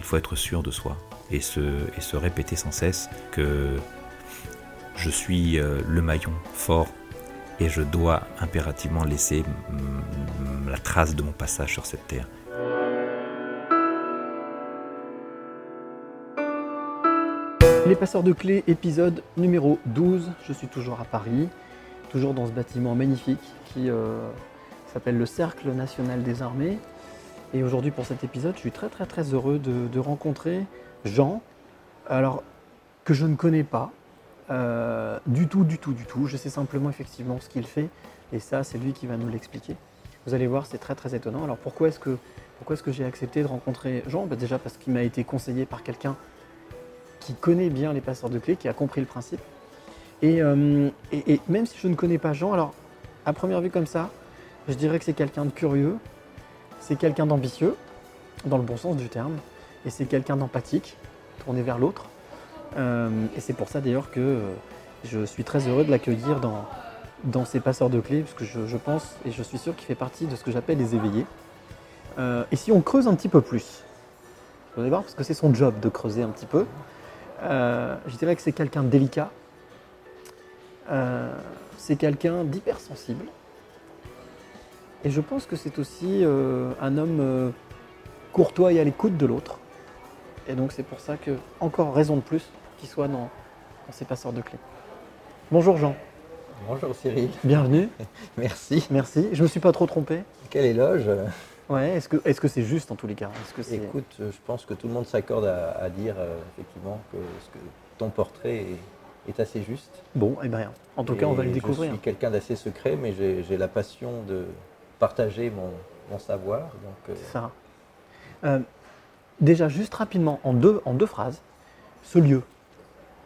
Il faut être sûr de soi et se, et se répéter sans cesse que je suis euh, le maillon fort et je dois impérativement laisser la trace de mon passage sur cette terre. Les passeurs de clés, épisode numéro 12. Je suis toujours à Paris, toujours dans ce bâtiment magnifique qui euh, s'appelle le Cercle National des Armées. Et aujourd'hui, pour cet épisode, je suis très très très heureux de, rencontrer Jean, alors que je ne connais pas euh, du tout, du tout, du tout. Je sais simplement effectivement ce qu'il fait, et ça, c'est lui qui va nous l'expliquer. Vous allez voir, c'est très très étonnant. Alors pourquoi est-ce que, pourquoi est-ce que j'ai accepté de rencontrer Jean? Bah, Déjà parce qu'il m'a été conseillé par quelqu'un qui connaît bien les passeurs de clés, qui a compris le principe. Et, euh, même si je ne connais pas Jean, alors à première vue comme ça, je dirais que c'est quelqu'un de curieux, c'est quelqu'un d'ambitieux, dans le bon sens du terme, et c'est quelqu'un d'empathique, tourné vers l'autre. Euh, et c'est pour ça d'ailleurs que euh, je suis très heureux de l'accueillir dans, dans ces passeurs de clés, parce que je, pense et je suis sûr qu'il fait partie de ce que j'appelle les éveillés. Euh, et si on creuse un petit peu plus, vous allez voir, parce que c'est son job de creuser un petit peu, je dirais que c'est quelqu'un de délicat, c'est quelqu'un d'hypersensible, et je pense que c'est aussi euh, un homme euh, courtois et à l'écoute de l'autre. Et donc c'est pour ça que, encore raison de plus, qu'il soit dans, dans ces passeurs de clés. Bonjour Jean, Bonjour Cyril, bienvenue, merci. merci. Je me suis pas trop trompé. Quel éloge. Ouais, est-ce que est-ce que c'est juste en tous les cas? Que c'est Écoute, euh, je pense que tout le monde s'accorde à, à dire euh, effectivement que, ce que ton portrait est, est assez juste. bon Eh bien, en tout cas, on va le Et découvrir. Je suis quelqu'un d'assez secret, mais j'ai la passion de partager mon, mon savoir. Donc, euh, C'est ça. Euh, déjà, juste rapidement, en deux, en deux phrases, ce lieu.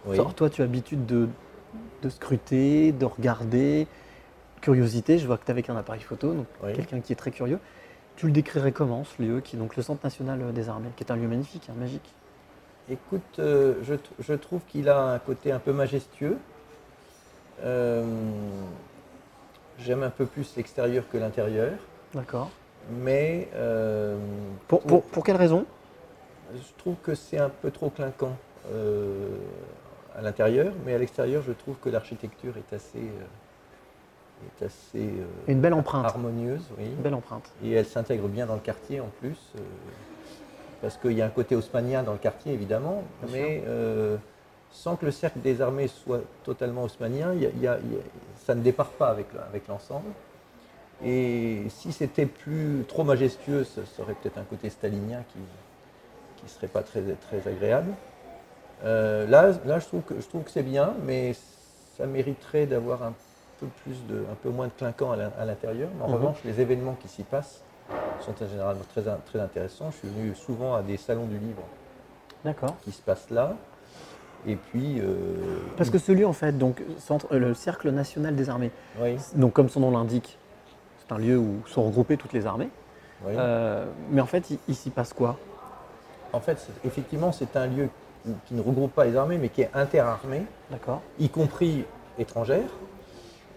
oui. Alors, toi, tu as l'habitude de, de scruter, de regarder, curiosité. Je vois que tu es avec un appareil photo, donc Oui. quelqu'un qui est très curieux. Tu le décrirais comment, ce lieu, qui est donc le Centre national des armées, qui est un lieu magnifique, hein, magique? Écoute, euh, je, je trouve qu'il a un côté un peu majestueux. Euh, J'aime un peu plus l'extérieur que l'intérieur, D'accord. mais euh, Pour, pour, pour quelle raison? Je trouve que c'est un peu trop clinquant euh, à l'intérieur, mais à l'extérieur, je trouve que l'architecture est assez, euh, est assez Une belle empreinte. harmonieuse, oui. Une belle empreinte. Et elle s'intègre bien dans le quartier en plus, parce qu'il y a un côté haussmanien dans le quartier évidemment, Bien mais sans que le cercle des armées soit totalement haussmanien, il y a- il y a- il y a- ça ne départ pas avec, le- avec l'ensemble. Et si c'était plus trop majestueux, ça ça aurait peut-être un côté stalinien qui qui serait pas très, très agréable. Euh, là, là je trouve que, je trouve que c'est bien, mais ça mériterait d'avoir un peu plus de, un peu moins de clinquant à l'in- à l'intérieur. Mais en Mhm. revanche, les événements qui s'y passent sont en général très, très intéressants. Je suis venu souvent à des salons du livre qui se passent là. Et puis, euh, Parce que ce lieu, en fait, donc, centre, euh, le Cercle national des armées, oui, donc comme son nom l'indique, c'est un lieu où sont regroupées toutes les armées. oui. Euh, mais en fait, il, s'y passe quoi? En fait, effectivement, c'est un lieu qui ne regroupe pas les armées, mais qui est interarmé. Y compris étrangères,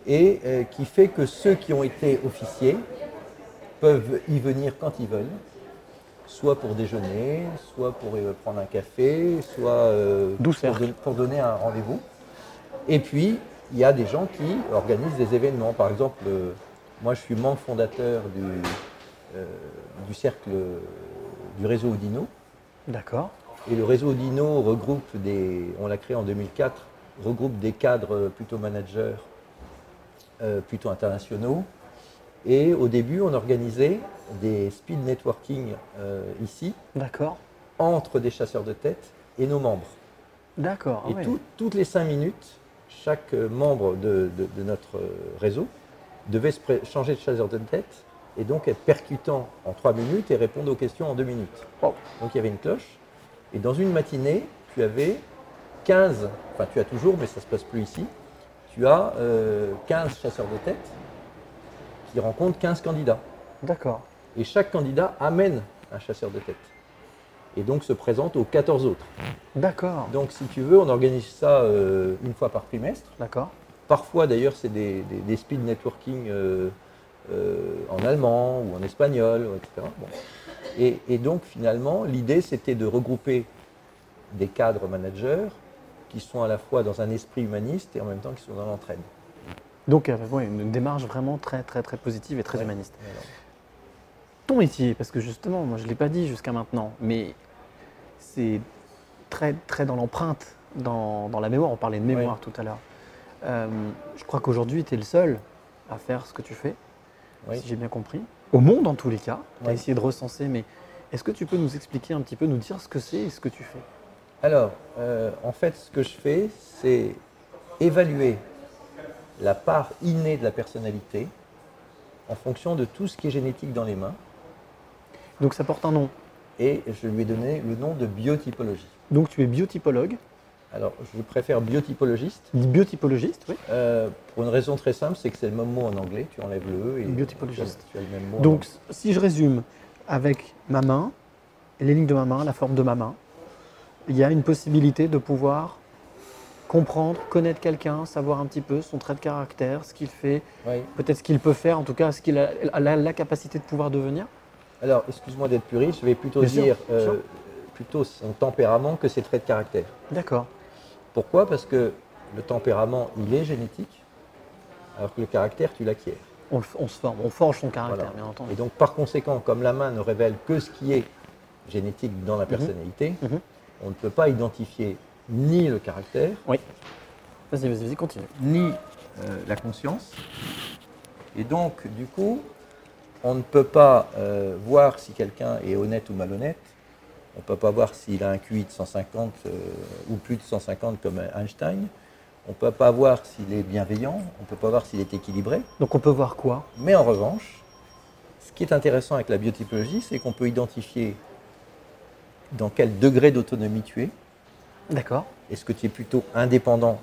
et qui fait que ceux qui ont été officiers peuvent y venir quand ils veulent, soit pour déjeuner, soit pour euh, prendre un café, soit euh, pour, cercle. don- pour donner un rendez-vous. Et puis, il y a des gens qui organisent des événements. Par exemple, euh, moi je suis membre fondateur du, du cercle du réseau Odino. D'accord. Et le réseau Dino regroupe des, on l'a créé en 2004, regroupe des cadres plutôt managers, plutôt internationaux. Et au début, on organisait des speed networking euh, ici D'accord. entre des chasseurs de tête et nos membres. D'accord. ah et ouais. tout- toutes les cinq minutes, chaque euh, membre de, de- de notre euh, réseau devait se changer de chasseur de tête et donc être percutant en trois minutes et répondre aux questions en deux minutes. Oh. Donc il y avait une cloche. Et dans une matinée, tu avais 15, enfin tu as toujours, mais ça ne se passe plus ici, tu as euh, 15 chasseurs de tête qui rencontrent 15 candidats. D'accord. Et chaque candidat amène un chasseur de tête. Et donc se présente aux 14 autres. D'accord. Donc si tu veux, on organise ça euh, une fois par trimestre. D'accord. Parfois d'ailleurs, c'est des, des- des speed networking euh, euh, en allemand ou en espagnol, etc. Bon. Et, et donc finalement, l'idée c'était de regrouper des cadres managers qui sont à la fois dans un esprit humaniste et en même temps qui sont dans l'entraide. Donc, euh, ouais, une démarche vraiment très, très, très positive et très Ouais. humaniste. Ton métier, parce que justement, moi je ne l'ai pas dit jusqu'à maintenant, mais c'est très, très dans l'empreinte, dans, dans la mémoire. On parlait de mémoire tout à l'heure. Euh, je crois qu'aujourd'hui, tu es le seul à faire ce que tu fais, Oui. si j'ai bien compris. Au monde, en tous les cas. Tu as essayé de recenser, mais est-ce que tu peux nous expliquer un petit peu, nous dire ce que c'est et ce que tu fais? Alors, euh, en fait, ce que je fais, c'est évaluer la part innée de la personnalité en fonction de tout ce qui est génétique dans les mains. Donc ça porte un nom. Et je lui ai donné le nom de biotypologie. Donc tu es biotypologue, Alors, je préfère biotypologiste biotypologiste, oui. euh, pour une raison très simple, c'est que c'est le même mot en anglais. Tu enlèves le E et Biotypologiste. tu as, tu as le même mot. en Donc, si je résume, avec ma main, les lignes de ma main, la forme de ma main, il y a une possibilité de pouvoir comprendre, connaître quelqu'un, savoir un petit peu son trait de caractère, ce qu'il fait, Oui. peut-être ce qu'il peut faire, en tout cas, ce qu'il a, a la, la capacité de pouvoir devenir. Alors, excuse-moi d'être plus riche, je vais plutôt Bien dire euh, plutôt son tempérament que ses traits de caractère. D'accord. Pourquoi? Parce que le tempérament, il est génétique, alors que le caractère, tu l'acquiers. On, se forme, on forge son caractère, Voilà. bien entendu. Et donc, par conséquent, comme la main ne révèle que ce qui est génétique dans la personnalité, Mhm. on ne peut pas identifier ni le caractère, Vas-y, vas-y, vas-y, continue. ni euh, la conscience. Et donc, du coup, on ne peut pas euh, voir si quelqu'un est honnête ou malhonnête. On ne peut pas voir s'il a un QI de 150 euh, ou plus de 150 comme Einstein. On ne peut pas voir s'il est bienveillant. On ne peut pas voir s'il est équilibré. Donc on peut voir quoi? Mais en revanche, ce qui est intéressant avec la biotypologie, c'est qu'on peut identifier dans quel degré d'autonomie tu es. D'accord, Est-ce que tu es plutôt indépendant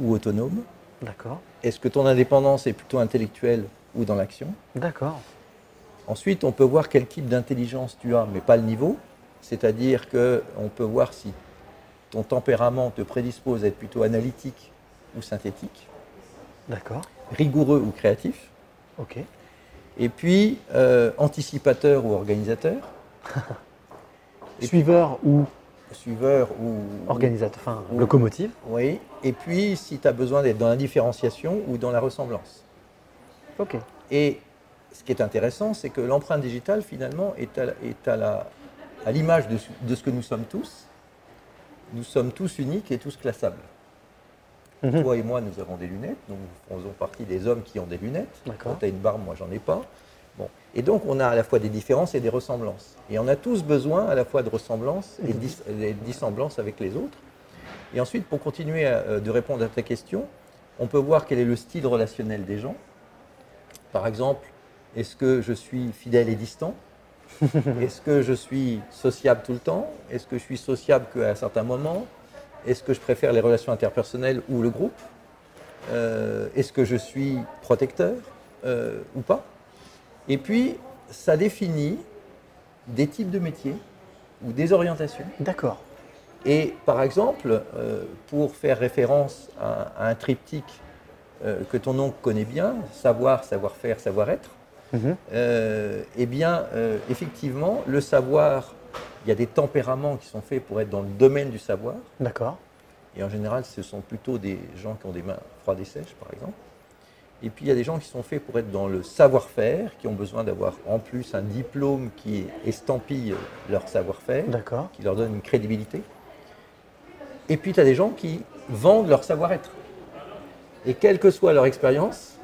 ou autonome? D'accord, Est-ce que ton indépendance est plutôt intellectuelle ou dans l'action? D'accord. Ensuite, on peut voir quel type d'intelligence tu as, mais pas le niveau. C'est-à-dire qu'on peut voir si ton tempérament te prédispose à être plutôt analytique ou synthétique, D'accord, rigoureux ou créatif, ok. et puis euh, anticipateur ou organisateur, Suiveur ou suiveur ou... organisateur, enfin ou- locomotive. Oui, et puis si tu as besoin d'être dans la différenciation ou dans la ressemblance. Ok. Et ce qui est intéressant, c'est que l'empreinte digitale, finalement, est à, la- est à la- à l'image de, ce- de ce que nous sommes tous. Nous sommes tous uniques et tous classables. Mhm. Toi et moi, nous avons des lunettes, donc nous faisons partie des hommes qui ont des lunettes. D'accord. Tu as une barbe, moi, j'en ai pas. Et donc, on a à la fois des différences et des ressemblances. Et on a tous besoin à la fois de ressemblances et de dis- et de dissemblances avec les autres. Et ensuite, pour continuer à- euh, de répondre à ta question, on peut voir quel est le style relationnel des gens. Par exemple, est-ce que je suis fidèle et distant? Est-ce que je suis sociable tout le temps? Est-ce que je suis sociable qu'à un certain moment Est-ce que je préfère les relations interpersonnelles ou le groupe? Euh, Est-ce que je suis protecteur euh, ou pas? Et puis, ça définit des types de métiers ou des orientations. D'accord. Et par exemple, euh, pour faire référence à, à un triptyque euh, que ton oncle connaît bien, savoir, savoir-faire, savoir-être, Mhm. euh, eh bien, effectivement, le savoir, il y a des tempéraments qui sont faits pour être dans le domaine du savoir. D'accord. Et en général, ce sont plutôt des gens qui ont des mains froides et sèches, par exemple. Et puis, il y a des gens qui sont faits pour être dans le savoir-faire, qui ont besoin d'avoir en plus un diplôme qui estampille leur savoir-faire qui leur donne une crédibilité. Et puis tu as des gens qui vendent leur savoir-être. Et quelle que soit leur expérience,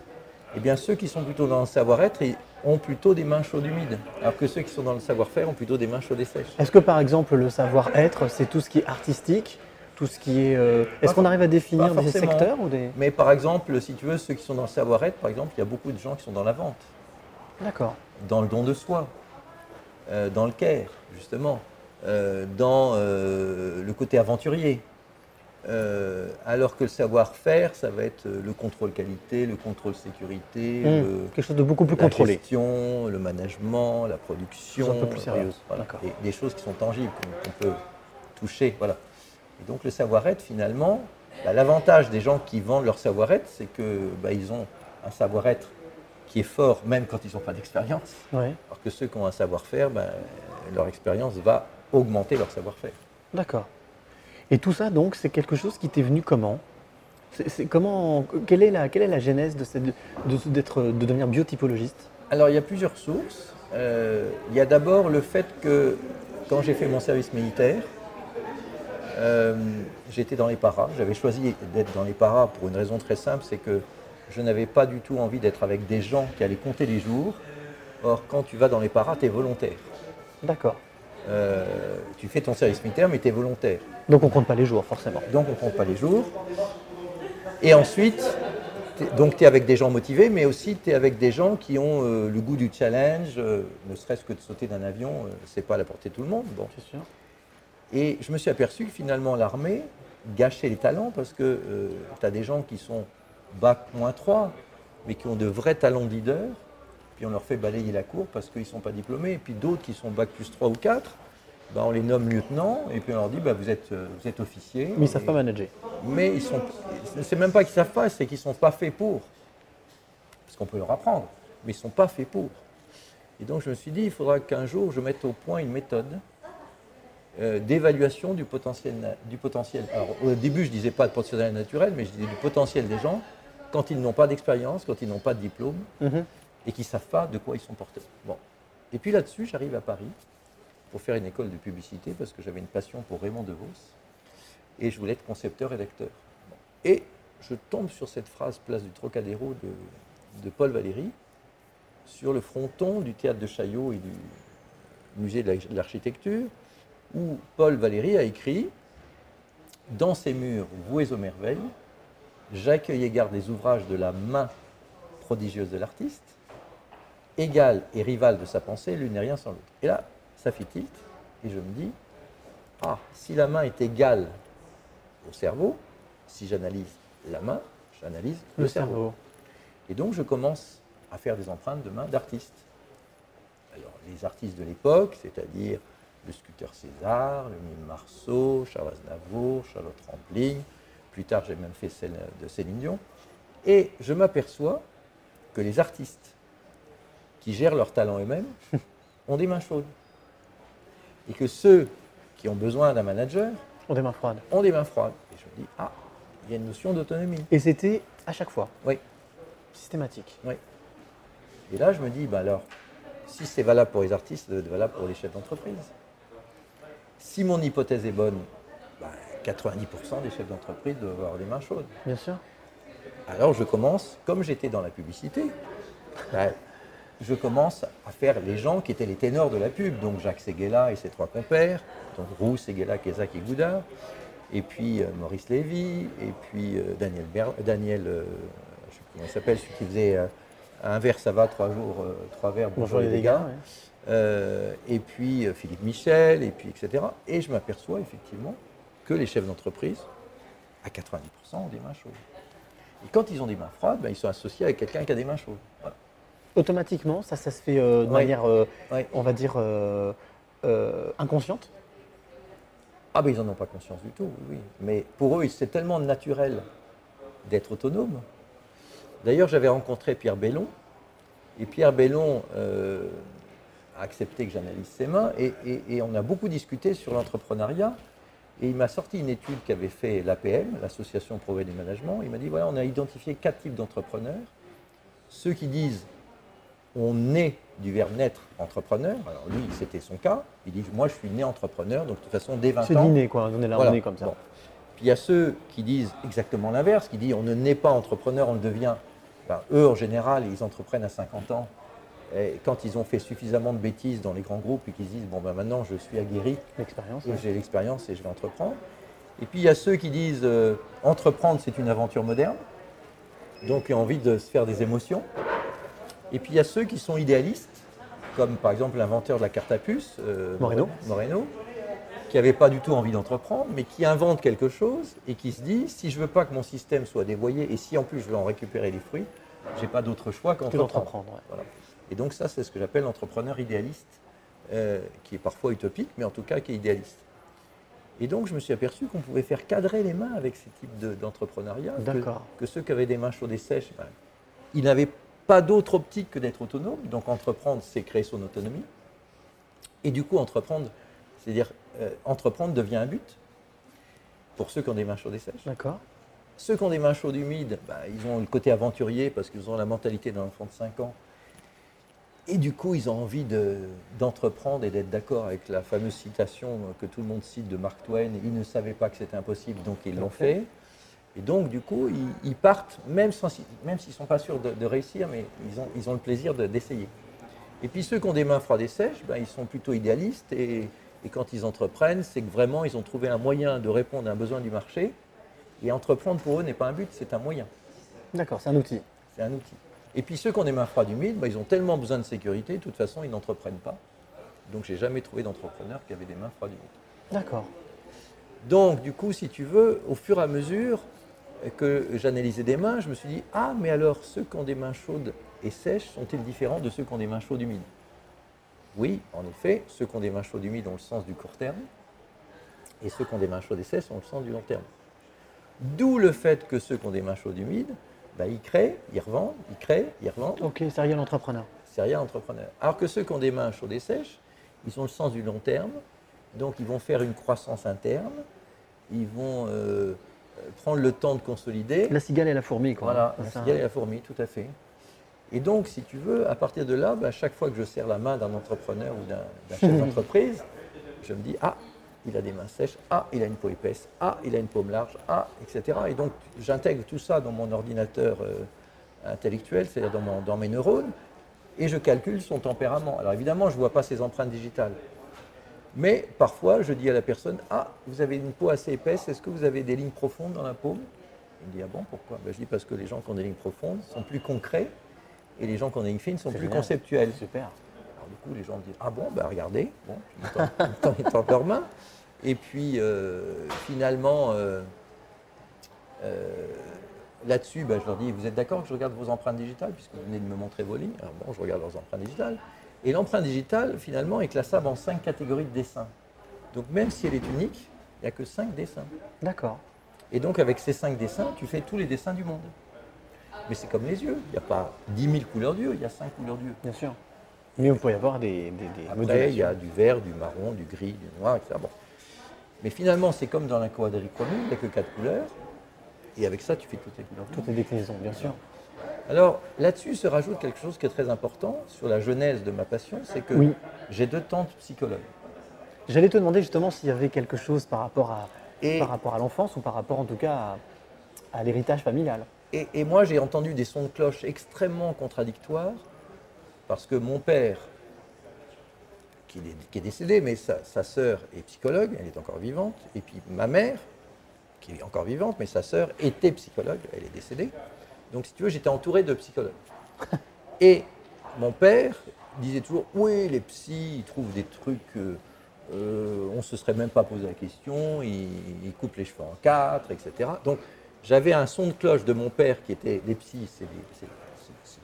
eh bien ceux qui sont plutôt dans le savoir-être ont plutôt des mains chaudes humides, alors que ceux qui sont dans le savoir-faire ont plutôt des mains chaudes et sèches. Est-ce que par exemple le savoir-être, c'est tout ce qui est artistique, tout ce qui est. euh, Est-ce qu'on arrive à définir des secteurs ou des. Mais par exemple, si tu veux, ceux qui sont dans le savoir-être, par exemple, il y a beaucoup de gens qui sont dans la vente, D'accord. dans le don de soi, euh, dans le care, justement. euh, dans le côté aventurier. Alors que le savoir-faire, ça va être le contrôle qualité, le contrôle sécurité, Mmh, le- quelque chose de beaucoup plus la contrôlé. gestion, le management, la production. Un peu plus sérieuse. voilà. Et des choses qui sont tangibles, qu'on qu'on peut toucher. Voilà. Et donc le savoir-être, finalement, bah, l'avantage des gens qui vendent leur savoir-être, c'est que bah, ils ont un savoir-être qui est fort, même quand ils n'ont pas d'expérience. Ouais. Alors que ceux qui ont un savoir-faire, bah, leur expérience va augmenter leur savoir-faire. D'accord. Et tout ça, donc, c'est quelque chose qui t'est venu comment? C'est- comment quelle est la quelle est la genèse de cette- de devenir biotypologiste? Alors, il y a plusieurs sources. Euh, il y a d'abord le fait que quand j'ai fait mon service militaire, euh, j'étais dans les paras. J'avais choisi d'être dans les paras pour une raison très simple, c'est que je n'avais pas du tout envie d'être avec des gens qui allaient compter les jours. Or, quand tu vas dans les paras, tu es volontaire. D'accord. Euh, tu fais ton service militaire, mais tu es volontaire. Donc on compte pas les jours, forcément. Donc on ne compte pas les jours. Et ensuite, donc tu es avec des gens motivés, mais aussi tu es avec des gens qui ont euh, le goût du challenge, euh, ne serait-ce que de sauter d'un avion, euh, c'est pas à la portée de tout le monde. Bon. C'est sûr. Et je me suis aperçu que finalement l'armée gâchait les talents parce que tu as des gens qui sont bac moins 3, mais qui ont de vrais talents de leader, puis on leur fait balayer la cour parce qu'ils ne sont pas diplômés, et puis d'autres qui sont bac plus 3 ou 4, ben, on les nomme lieutenant, et puis on leur dit bah, vous, êtes, euh, vous êtes officier. Mais ils savent Et- pas manager. mais ils sont. C'est même pas qu'ils savent pas, c'est qu'ils sont pas faits pour. Parce qu'on peut leur apprendre, mais ils sont pas faits pour. Et donc je me suis dit, il faudra qu'un jour je mette au point une méthode euh, d'évaluation du potentiel, du potentiel. Alors au début je disais pas de potentiel naturel, mais je disais du potentiel des gens quand ils n'ont pas d'expérience, quand ils n'ont pas de diplôme Mhm. et qui ne savent pas de quoi ils sont portés. Bon. Et puis là-dessus, j'arrive à Paris pour faire une école de publicité parce que j'avais une passion pour Raymond DeVos et je voulais être concepteur-rédacteur. Bon. Et je tombe sur cette phrase place du Trocadéro de, de Paul Valéry sur le fronton du théâtre de Chaillot et du musée de la- de l'architecture où Paul Valéry a écrit Dans ces murs voués aux merveilles, j'accueille et garde les ouvrages de la main prodigieuse de l'artiste, égal et rival de sa pensée, l'une n'est rien sans l'autre. Et là, ça fait tilt, et je me dis, ah, si la main est égale au cerveau, si j'analyse la main, j'analyse le, Le cerveau. cerveau. Et donc je commence à faire des empreintes de main d'artistes. Alors les artistes de l'époque, c'est-à-dire le sculpteur César, le mime Marceau, Charles Aznavour, Charlotte Rampling, plus tard j'ai même fait celle de Céline Dion. Et je m'aperçois que les artistes qui gèrent leur talent eux-mêmes ont des mains chaudes. Et que ceux qui ont besoin d'un manager On des mains froides. ont des mains froides. Et je me dis, ah, il y a une notion d'autonomie. Et c'était à chaque fois. Oui. Systématique. Oui. Et là, je me dis, bah alors, si c'est valable pour les artistes, ça doit être valable pour les chefs d'entreprise. Si mon hypothèse est bonne, bah, 90% des chefs d'entreprise doivent avoir des mains chaudes. Bien sûr. Alors je commence, comme j'étais dans la publicité, je commence à faire les gens qui étaient les ténors de la pub, donc Jacques Seguela et ses trois compères, donc Roux, Seguela, Kézac et Goudard, et puis euh, Maurice Lévy, et puis euh, Daniel, Ber- Daniel euh, je sais plus comment il s'appelle, celui qui faisait un verre ça va, trois jours, trois verres, Bonjour les dégâts. ouais. Euh, et puis euh, Philippe Michel, et puis etc. Et je m'aperçois effectivement que les chefs d'entreprise, à 90%, ont des mains chaudes. Et quand ils ont des mains froides, ben, ils sont associés avec quelqu'un qui a des mains chaudes. Voilà. Automatiquement, ça, ça se fait euh, de Ouais. manière, euh, Ouais. on va dire, inconsciente. Ah ben ils n'en ont pas conscience du tout, oui. Mais pour eux, c'est tellement naturel d'être autonome. D'ailleurs, j'avais rencontré Pierre Bellon, et Pierre Bellon accepté que j'analyse ses mains, et, et- et on a beaucoup discuté sur l'entrepreneuriat, et il m'a sorti une étude qu'avait fait l'APM, l'Association Progrès du Management. Il m'a dit, voilà, on a identifié quatre types d'entrepreneurs. Ceux qui disent, on est du verbe naître entrepreneur, alors lui, c'était son cas, il dit, moi je suis né entrepreneur, donc de toute façon, dès 20 ans... C'est dîner, quoi. On est là, Voilà. on est comme ça. Bon. Puis il y a ceux qui disent exactement l'inverse, qui disent on ne naît pas entrepreneur, on le devient. Ben, eux, en général, ils entreprennent à 50 ans. Et quand ils ont fait suffisamment de bêtises dans les grands groupes et qu'ils se disent bon ben maintenant je suis aguerri, L'expérience. ouais. j'ai l'expérience et je vais entreprendre. Et puis il y a ceux qui disent euh, entreprendre c'est une aventure moderne, donc il y a envie de se faire des émotions. Et puis il y a ceux qui sont idéalistes, comme par exemple l'inventeur de la carte à puce, euh, Moreno. Moreno, qui n'avait pas du tout envie d'entreprendre, mais qui invente quelque chose et qui se dit si je veux pas que mon système soit dévoyé et si en plus je veux en récupérer les fruits, j'ai pas d'autre choix Que qu'entreprendre. Et donc ça, c'est ce que j'appelle l'entrepreneur idéaliste, euh, qui est parfois utopique, mais en tout cas qui est idéaliste. Et donc je me suis aperçu qu'on pouvait faire cadrer les mains avec ces types de- d'entrepreneuriat, que, D'accord. que ceux qui avaient des mains chaudes et sèches, ben, ils n'avaient pas d'autre optique que d'être autonomes. Donc entreprendre, c'est créer son autonomie. Et du coup, entreprendre, c'est-à-dire euh, entreprendre devient un but pour ceux qui ont des mains chaudes et sèches. D'accord. Ceux qui ont des mains chaudes humides, bah, ils ont le côté aventurier parce qu'ils ont la mentalité d'un enfant de 5 ans. Et du coup, ils ont envie de- d'entreprendre et d'être d'accord avec la fameuse citation que tout le monde cite de Mark Twain. Ils ne savaient pas que c'était impossible, donc ils l'ont fait. Et donc, du coup, ils, ils partent, même sans- même s'ils ne sont pas sûrs de, de réussir, mais ils ont, ils ont le plaisir de- d'essayer. Et puis ceux qui ont des mains froides et sèches, ben, ils sont plutôt idéalistes et, et quand ils entreprennent, c'est que vraiment ils ont trouvé un moyen de répondre à un besoin du marché. Et entreprendre pour eux n'est pas un but, c'est un moyen, D'accord, c'est un outil. c'est un outil. Et puis ceux qui ont des mains froides humides, ben, ils ont tellement besoin de sécurité, de toute façon ils n'entreprennent pas. Donc j'ai jamais trouvé d'entrepreneur qui avait des mains froides humides. D'accord. Donc, du coup, si tu veux, au fur et à mesure que j'analysais des mains, je me suis dit Ah, mais alors, ceux qui ont des mains chaudes et sèches sont-ils différents de ceux qui ont des mains chaudes humides? Oui, en effet, ceux qui ont des mains chaudes humides ont le sens du court terme, et ceux qui ont des mains chaudes et sèches ont le sens du long terme. D'où le fait que ceux qui ont des mains chaudes humides, bah, ils créent, ils revendent, ils créent, ils revendent Ok, serial entrepreneur. serial entrepreneur. Alors que ceux qui ont des mains chaudes et sèches, ils ont le sens du long terme, donc ils vont faire une croissance interne, ils vont euh, prendre le temps de consolider. La cigale et la fourmi, quoi. Voilà, la cigale et la fourmi, tout à fait. Et donc, si tu veux, à partir de là, bah, chaque fois que je serre la main d'un entrepreneur ou d'un chef d'entreprise, je me dis, ah, il a des mains sèches, ah, il a une peau épaisse, ah, il a une paume large, ah, etc. Et donc, j'intègre tout ça dans mon ordinateur euh, intellectuel, c'est-à-dire dans, mon- dans mes neurones, et je calcule son tempérament. Alors évidemment, je ne vois pas ses empreintes digitales. Mais parfois, je dis à la personne, ah, vous avez une peau assez épaisse, est-ce que vous avez des lignes profondes dans la paume? Il me dit, ah bon, pourquoi? Ben, Je dis, parce que les gens qui ont des lignes profondes sont plus concrets, et les gens qui ont des lignes fines sont plus génial. conceptuels. Super. Alors du coup, les gens me disent Ah bon, bah regardez, bon, ils tendent- ils tendent- ils tendent leurs mains. Et puis euh, finalement, euh, euh, là-dessus, bah, je leur dis Vous êtes d'accord que je regarde vos empreintes digitales, puisque vous venez de me montrer vos lignes Alors bon, je regarde leurs empreintes digitales. Et l'empreinte digitale, finalement, est classable en cinq catégories de dessins. Donc même si elle est unique, il n'y a que cinq dessins. D'accord. Et donc avec ces cinq dessins, tu fais tous les dessins du monde. Mais c'est comme les yeux, il n'y a pas 10 000 couleurs d'yeux, il y a cinq couleurs d'yeux. Bien sûr. Mais vous pouvez avoir des, des, des Après, modulations. il y a du vert, du marron, du gris, du noir, etc. Bon. Mais finalement, c'est comme dans la quadrichromie, il n'y a que quatre couleurs. Et avec ça, tu fais toutes les couleurs. Toutes les déclinaisons, bien sûr. Alors, là-dessus se rajoute quelque chose qui est très important sur la genèse de ma passion, c'est que Oui. j'ai deux tantes psychologues. J'allais te demander justement s'il y avait quelque chose par rapport à, Et, par rapport à l'enfance ou par rapport en tout cas à, à l'héritage familial. et- et moi, j'ai entendu des sons de cloche extrêmement contradictoires, parce que mon père, qui est, qui est décédé, mais sa, sa sœur est psychologue, elle est encore vivante, et puis ma mère, qui est encore vivante, mais sa sœur était psychologue, elle est décédée. Donc, si tu veux, j'étais entouré de psychologues. Et mon père disait toujours Oui, les psys, ils trouvent des trucs, euh, euh, on ne se serait même pas posé la question, ils, ils coupent les cheveux en quatre, etc. Donc, j'avais un son de cloche de mon père qui était Les psys, c'est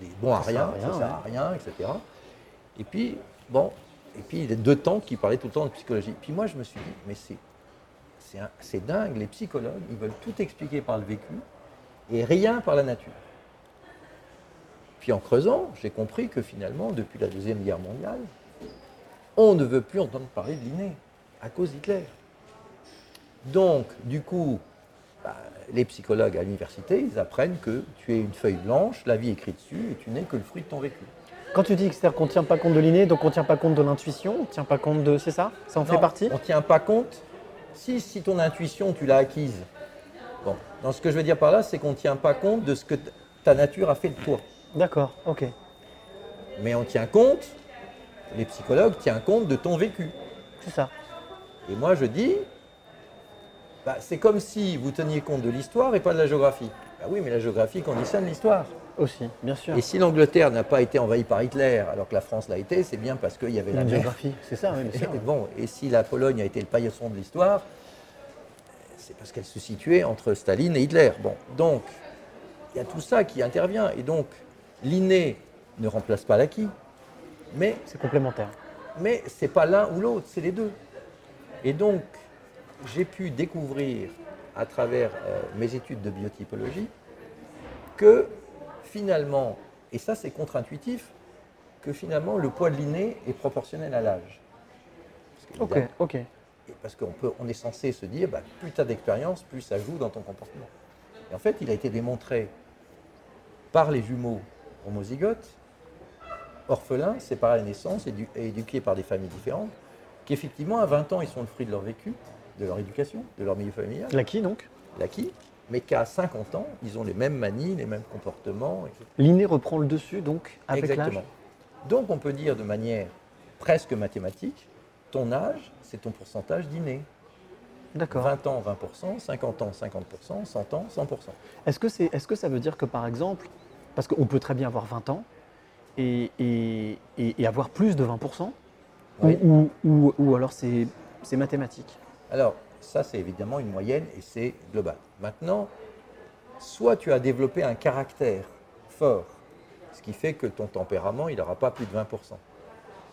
des, bons à rien, ça sert à rien, etc. Et puis, bon, et puis il y a deux tantes qui parlaient tout le temps de psychologie. Puis moi, je me suis dit Mais c'est c'est dingue, les psychologues, ils veulent tout expliquer par le vécu et rien par la nature. Puis en creusant, j'ai compris que finalement, depuis la Deuxième Guerre mondiale, on ne veut plus entendre parler de l'inné à cause d'Hitler. Donc, du coup, bah, les psychologues à l'université, ils apprennent que tu es une feuille blanche, la vie écrite dessus, et tu n'es que le fruit de ton vécu. Quand tu dis que c'est-à-dire qu'on ne tient pas compte de l'inné, donc on ne tient pas compte de l'intuition, on ne tient pas compte de. C'est ça? Ça en fait partie? On ne tient pas compte. Si, si ton intuition, tu l'as acquise. Bon, dans ce que je veux dire par là, c'est qu'on ne tient pas compte de ce que ta nature a fait de toi. D'accord, ok. Mais on tient compte, les psychologues tiennent compte de ton vécu. C'est ça. Et moi, je dis, Bah, c'est comme si vous teniez compte de l'histoire et pas de la géographie. Bah oui, mais la géographie conditionne l'histoire. Aussi, bien sûr. Et si l'Angleterre n'a pas été envahie par Hitler alors que la France l'a été, c'est bien parce qu'il y avait la mer. géographie, c'est ça, oui, bien sûr. Et, bon, et si la Pologne a été le paillasson de l'histoire, c'est parce qu'elle se situait entre Staline et Hitler. Bon, donc, il y a tout ça qui intervient. Et donc, l'inné ne remplace pas l'acquis, mais C'est complémentaire. mais c'est pas l'un ou l'autre, c'est les deux. Et donc, j'ai pu découvrir à travers euh, mes études de biotypologie que finalement, et ça c'est contre-intuitif, que finalement le poids de l'inné est proportionnel à l'âge. Parce Ok, ok. et parce qu'on peut, on est censé se dire, bah, plus tu as d'expérience, plus ça joue dans ton comportement. Et en fait, il a été démontré par les jumeaux homozygotes, orphelins, séparés à la naissance, édu- et éduqués par des familles différentes, qu'effectivement, à 20 ans, ils sont le fruit de leur vécu, de leur éducation, de leur milieu familial, L'acquis donc? L'acquis, mais qu'à 50 ans, ils ont les mêmes manies, les mêmes comportements. L'inné reprend le dessus donc avec l'âge? Exactement. Donc, on peut dire de manière presque mathématique, ton âge, c'est ton pourcentage d'inné. D'accord. 20 ans, 20%, 50 ans, 50%, 100 ans, 100%. Est-ce que, c'est, est-ce que ça veut dire que par exemple, parce qu'on peut très bien avoir 20 ans et, et- et- et avoir plus de 20%, ou- Oui. ou, ou- ou alors c'est mathématique? Alors, ça, c'est évidemment une moyenne et c'est global. Maintenant, soit tu as développé un caractère fort, ce qui fait que ton tempérament, il n'aura pas plus de 20%.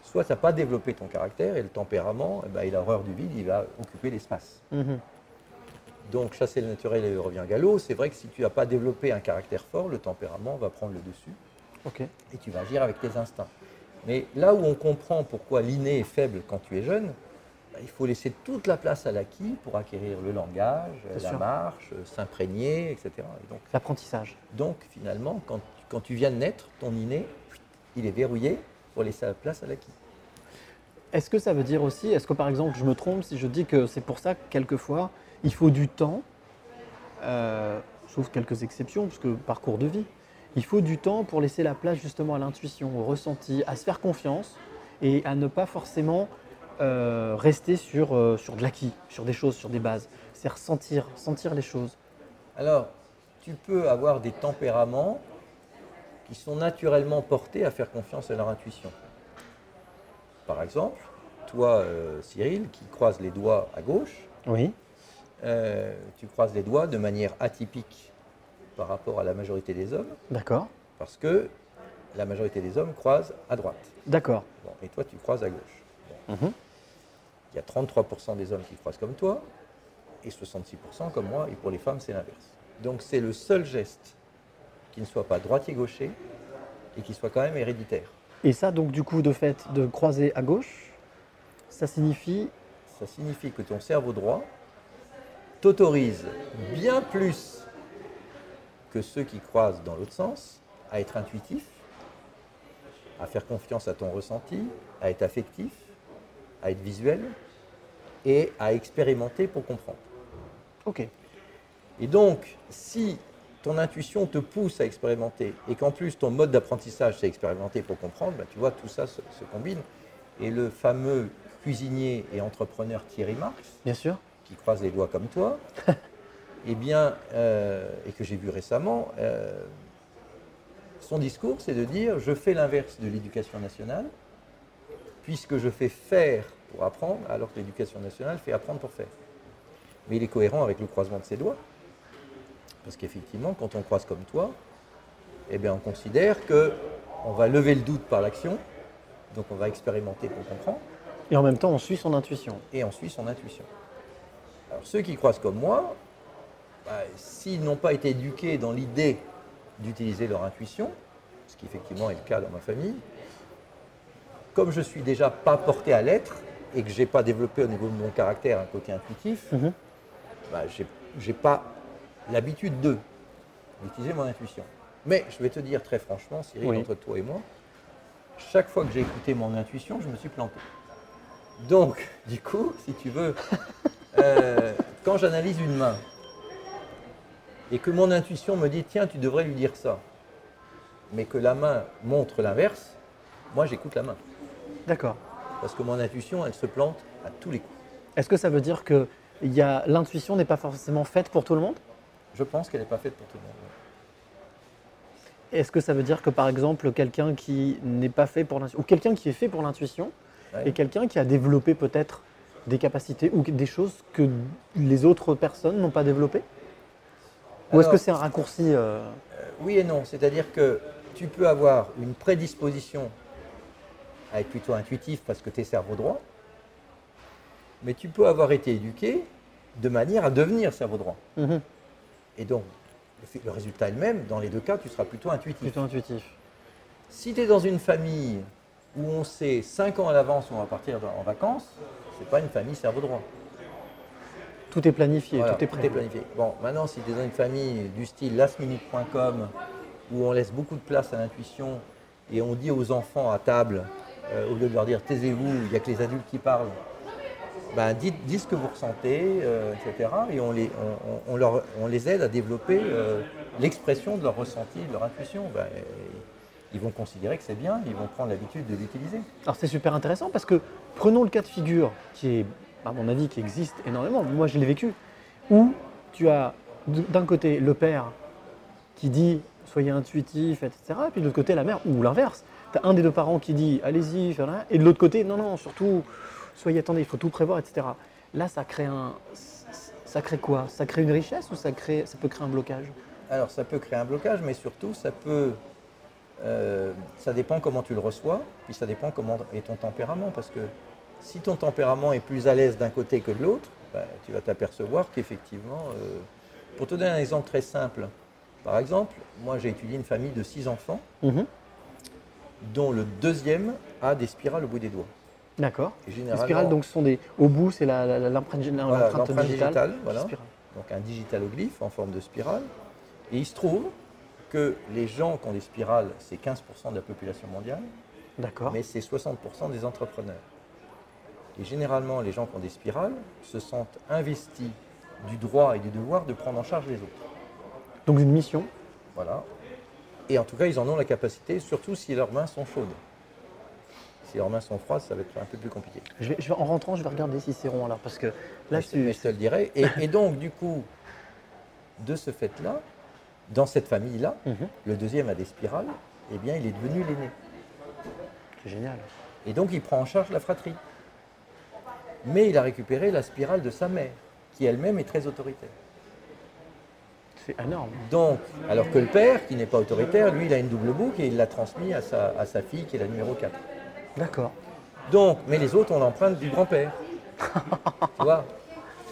Soit tu n'as pas développé ton caractère et le tempérament, eh ben, il a horreur du vide, il va occuper l'espace. Mhm. Donc, chasser le naturel et le revient galop, c'est vrai que si tu n'as pas développé un caractère fort, le tempérament va prendre le dessus. Ok. et tu vas agir avec tes instincts. Mais là où on comprend pourquoi l'inné est faible quand tu es jeune, bah, il faut laisser toute la place à l'acquis pour acquérir le langage, la sûr. marche, euh, s'imprégner, etc. Et donc, L'apprentissage. donc, finalement, quand, tu- quand tu viens de naître, ton inné, il est verrouillé pour laisser la place à l'acquis. Est-ce que ça veut dire aussi, est-ce que par exemple je me trompe si je dis que c'est pour ça que quelquefois il faut du temps, euh, sauf quelques exceptions, parce que parcours de vie, il faut du temps pour laisser la place justement à l'intuition, au ressenti, à se faire confiance et à ne pas forcément euh, rester sur, euh, sur de l'acquis, sur des choses, sur des bases. C'est ressentir, sentir les choses. Alors, tu peux avoir des tempéraments qui sont naturellement portés à faire confiance à leur intuition. Par exemple, toi, euh, Cyril, qui croise les doigts à gauche, Oui. tu croises les doigts de manière atypique par rapport à la majorité des hommes, D'accord. parce que la majorité des hommes croisent à droite. D'accord. Bon, et toi, tu croises à gauche. Bon. Mhm. Il y a 33% des hommes qui croisent comme toi, et 66% comme moi, et pour les femmes, c'est l'inverse. Donc c'est le seul geste qui ne soit pas droitier-gaucher, et qui soit quand même héréditaire. Et ça donc du coup de fait de croiser à gauche, ça signifie Ça signifie que ton cerveau droit t'autorise bien plus que ceux qui croisent dans l'autre sens à être intuitif, à faire confiance à ton ressenti, à être affectif, à être visuel et à expérimenter pour comprendre. ok. Et donc, si ton intuition te pousse à expérimenter et qu'en plus ton mode d'apprentissage c'est expérimenter pour comprendre, bah, tu vois, tout ça se, se combine. Et le fameux cuisinier et entrepreneur Thierry Marx, Bien sûr. qui croise les doigts comme toi, eh bien, euh, et que j'ai vu récemment, euh, son discours, c'est de dire je fais l'inverse de l'éducation nationale, puisque je fais faire pour apprendre, alors que l'éducation nationale fait apprendre pour faire. Mais il est cohérent avec le croisement de ses doigts, parce qu'effectivement, quand on croise comme toi, eh bien, on considère que on va lever le doute par l'action, donc on va expérimenter pour comprendre Et en même temps on suit son intuition. et on suit son intuition. Alors ceux qui croisent comme moi, bah, s'ils n'ont pas été éduqués dans l'idée d'utiliser leur intuition, ce qui effectivement est le cas dans ma famille, comme je suis déjà pas porté à l'être et que j'ai pas développé au niveau de mon caractère un côté intuitif, Mhm. bah, j'ai- j'ai pas l'habitude de d'utiliser mon intuition. Mais je vais te dire très franchement, Cyril, Oui. entre toi et moi, chaque fois que j'ai écouté mon intuition, je me suis planté. Donc, du coup, si tu veux, euh, quand j'analyse une main et que mon intuition me dit tiens, tu devrais lui dire ça, mais que la main montre l'inverse, moi j'écoute la main. D'accord. Parce que mon intuition, elle se plante à tous les coups. Est-ce que ça veut dire que il y a l'intuition n'est pas forcément faite pour tout le monde? Je pense qu'elle n'est pas faite pour tout le monde. Est-ce que ça veut dire que par exemple quelqu'un qui n'est pas fait pour l'intuition, ou quelqu'un qui est fait pour l'intuition, Ouais. et quelqu'un qui a développé peut-être des capacités ou des choses que les autres personnes n'ont pas développées? Ou est-ce que c'est un raccourci euh, Euh, oui et non, c'est-à-dire que tu peux avoir une prédisposition à être plutôt intuitif parce que tu es cerveau droit, mais tu peux avoir été éduqué de manière à devenir cerveau droit. mhm, Et donc, le résultat est le même, dans les deux cas, tu seras plutôt intuitif. plutôt intuitif Si tu es dans une famille où on sait 5 ans à l'avance où on va partir en vacances, c'est pas une famille cerveau droit. Tout est planifié, Voilà, tout est prévu. planifié. Bon, maintenant, si tu es dans une famille du style lastminute.com, où on laisse beaucoup de place à l'intuition et on dit aux enfants à table, au lieu de leur dire taisez-vous, il n'y a que les adultes qui parlent, ben, dites, ce que vous ressentez, euh, etc. Et on les, aide à développer euh, l'expression de leur ressenti, de leur intuition. Ben, ils vont considérer que c'est bien, ils vont prendre l'habitude de l'utiliser. Alors c'est super intéressant parce que prenons le cas de figure qui est, à mon avis, qui existe énormément. Moi, je l'ai vécu. Où tu as d'un côté le père qui dit soyez intuitif, etc. Et puis de l'autre côté la mère, ou l'inverse. Tu as un des deux parents qui dit allez-y. Et de l'autre côté, non, non, surtout, soyez attendez, il faut tout prévoir, etc. Là, ça crée un. Ça crée quoi? Ça crée une richesse ou ça, crée, ça peut créer un blocage? Alors ça peut créer un blocage, mais surtout ça peut. euh, ça dépend comment tu le reçois, puis ça dépend comment est ton tempérament. Parce que si ton tempérament est plus à l'aise d'un côté que de l'autre, bah, tu vas t'apercevoir qu'effectivement. euh, pour te donner un exemple très simple, par exemple, moi j'ai étudié une famille de six enfants, Mhm. Dont le deuxième a des spirales au bout des doigts. D'accord. Les spirales, donc, sont des. Au bout, c'est la- la- l'empreinte Voilà, l'empreinte l'empreinte digitale. digitale, voilà. Donc un digitaloglyphe en forme de spirale. Et il se trouve que les gens qui ont des spirales, c'est 15% de la population mondiale. D'accord. mais c'est 60% des entrepreneurs. Et généralement, les gens qui ont des spirales se sentent investis du droit et du devoir de prendre en charge les autres. Donc une mission. Voilà. Et en tout cas, ils en ont la capacité, surtout si leurs mains sont chaudes. Si leurs mains sont froides, ça va être un peu plus compliqué. Je vais, je vais- en rentrant, je vais regarder si c'est rond alors, parce que là, mais, tu- mais je te le dirai. Et, et donc, du coup, de ce fait-là, dans cette famille-là, Mhm. le deuxième a des spirales, eh bien, il est devenu l'aîné. c'est génial. Et donc, il prend en charge la fratrie. Mais il a récupéré la spirale de sa mère, qui elle-même est très autoritaire. C'est énorme. Donc, alors que le père, qui n'est pas autoritaire, lui, il a une double boucle et il l'a transmis à sa, à sa fille, qui est la numéro 4. D'accord. Donc, mais les autres ont l'empreinte du grand-père. tu vois?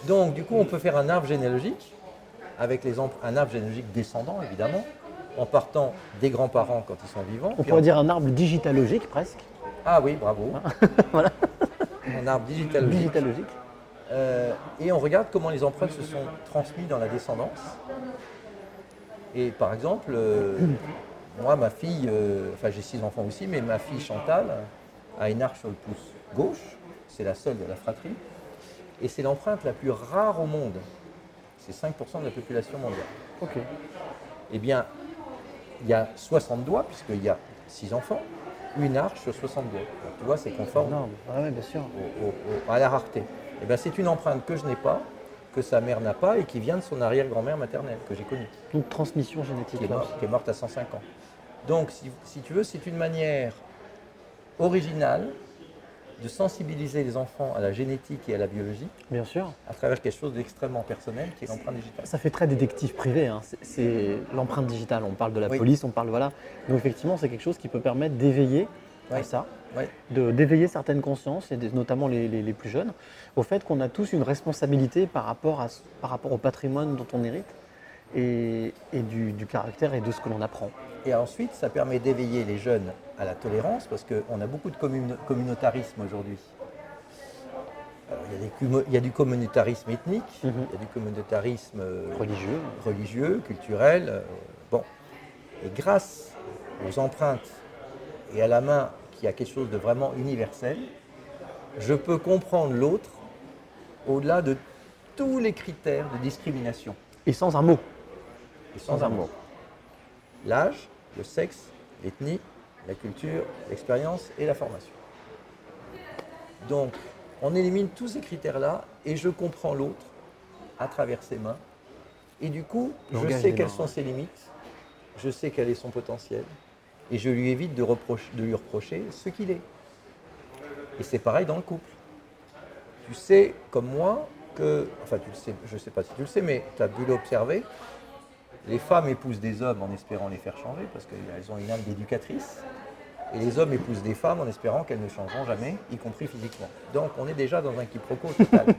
Donc, du coup, on peut faire un arbre généalogique, avec les un arbre généalogique descendant, évidemment, en partant des grands-parents quand ils sont vivants. On pourrait dire un arbre digitalogique presque. Ah oui, bravo. Voilà. Un arbre digitalogique. Digitalogique. Euh, et on regarde comment les empreintes se sont transmises dans la descendance. Et par exemple, euh, moi, ma fille, euh, enfin j'ai six enfants aussi, mais ma fille Chantal a une arche sur le pouce gauche, c'est la seule de la fratrie, et c'est l'empreinte la plus rare au monde. C'est 5% de la population mondiale. Ok. Eh bien, il y a 60 doigts, puisqu'il y a six enfants, une arche sur 60 doigts. Donc, tu vois, c'est conforme ouais, bien sûr. au- au- au- à la rareté. Eh ben, c'est une empreinte que je n'ai pas, que sa mère n'a pas et qui vient de son arrière-grand-mère maternelle que j'ai connue, Donc transmission génétique. qui est, morte, qui est morte à 105 ans. Donc, si, si tu veux, c'est une manière originale de sensibiliser les enfants à la génétique et à la biologie Bien sûr. à travers quelque chose d'extrêmement personnel qui est l'empreinte digitale. Ça fait très détective privé. hein. C'est- C'est l'empreinte digitale. On parle de la Oui. police, on parle voilà. Donc effectivement, c'est quelque chose qui peut permettre d'éveiller à Oui. ça, d'éveiller certaines consciences et des- notamment les, les- les plus jeunes au fait qu'on a tous une responsabilité par rapport à par rapport au patrimoine dont on hérite et, et du, du caractère et de ce que l'on apprend. Et ensuite, ça permet d'éveiller les jeunes à la tolérance, parce qu'on a beaucoup de commun- communautarisme aujourd'hui. Y, des il y a du communautarisme ethnique, Mhm. il y a du communautarisme euh, Religieux. religieux, culturel. euh, bon. Et grâce aux empreintes et à la main qui a quelque chose de vraiment universel, je peux comprendre l'autre au-delà de tous les critères de discrimination Et sans un mot. et sans un mot. L'âge, le sexe, l'ethnie, la culture, l'expérience et la formation. Donc, on élimine tous ces critères-là et je comprends l'autre à travers ses mains. Et du coup, je sais quelles mains, sont ouais. ses limites, je sais quel est son potentiel, et je lui évite de, reproche- de lui reprocher ce qu'il est. Et c'est pareil dans le couple. Tu sais, comme moi, que, enfin tu le sais, je ne sais pas si tu le sais, mais tu as dû l'observer, les femmes épousent des hommes en espérant les faire changer, parce qu'elles ont une âme d'éducatrice, et les hommes épousent des femmes en espérant qu'elles ne changeront jamais, y compris physiquement. Donc on est déjà dans un quiproquo total.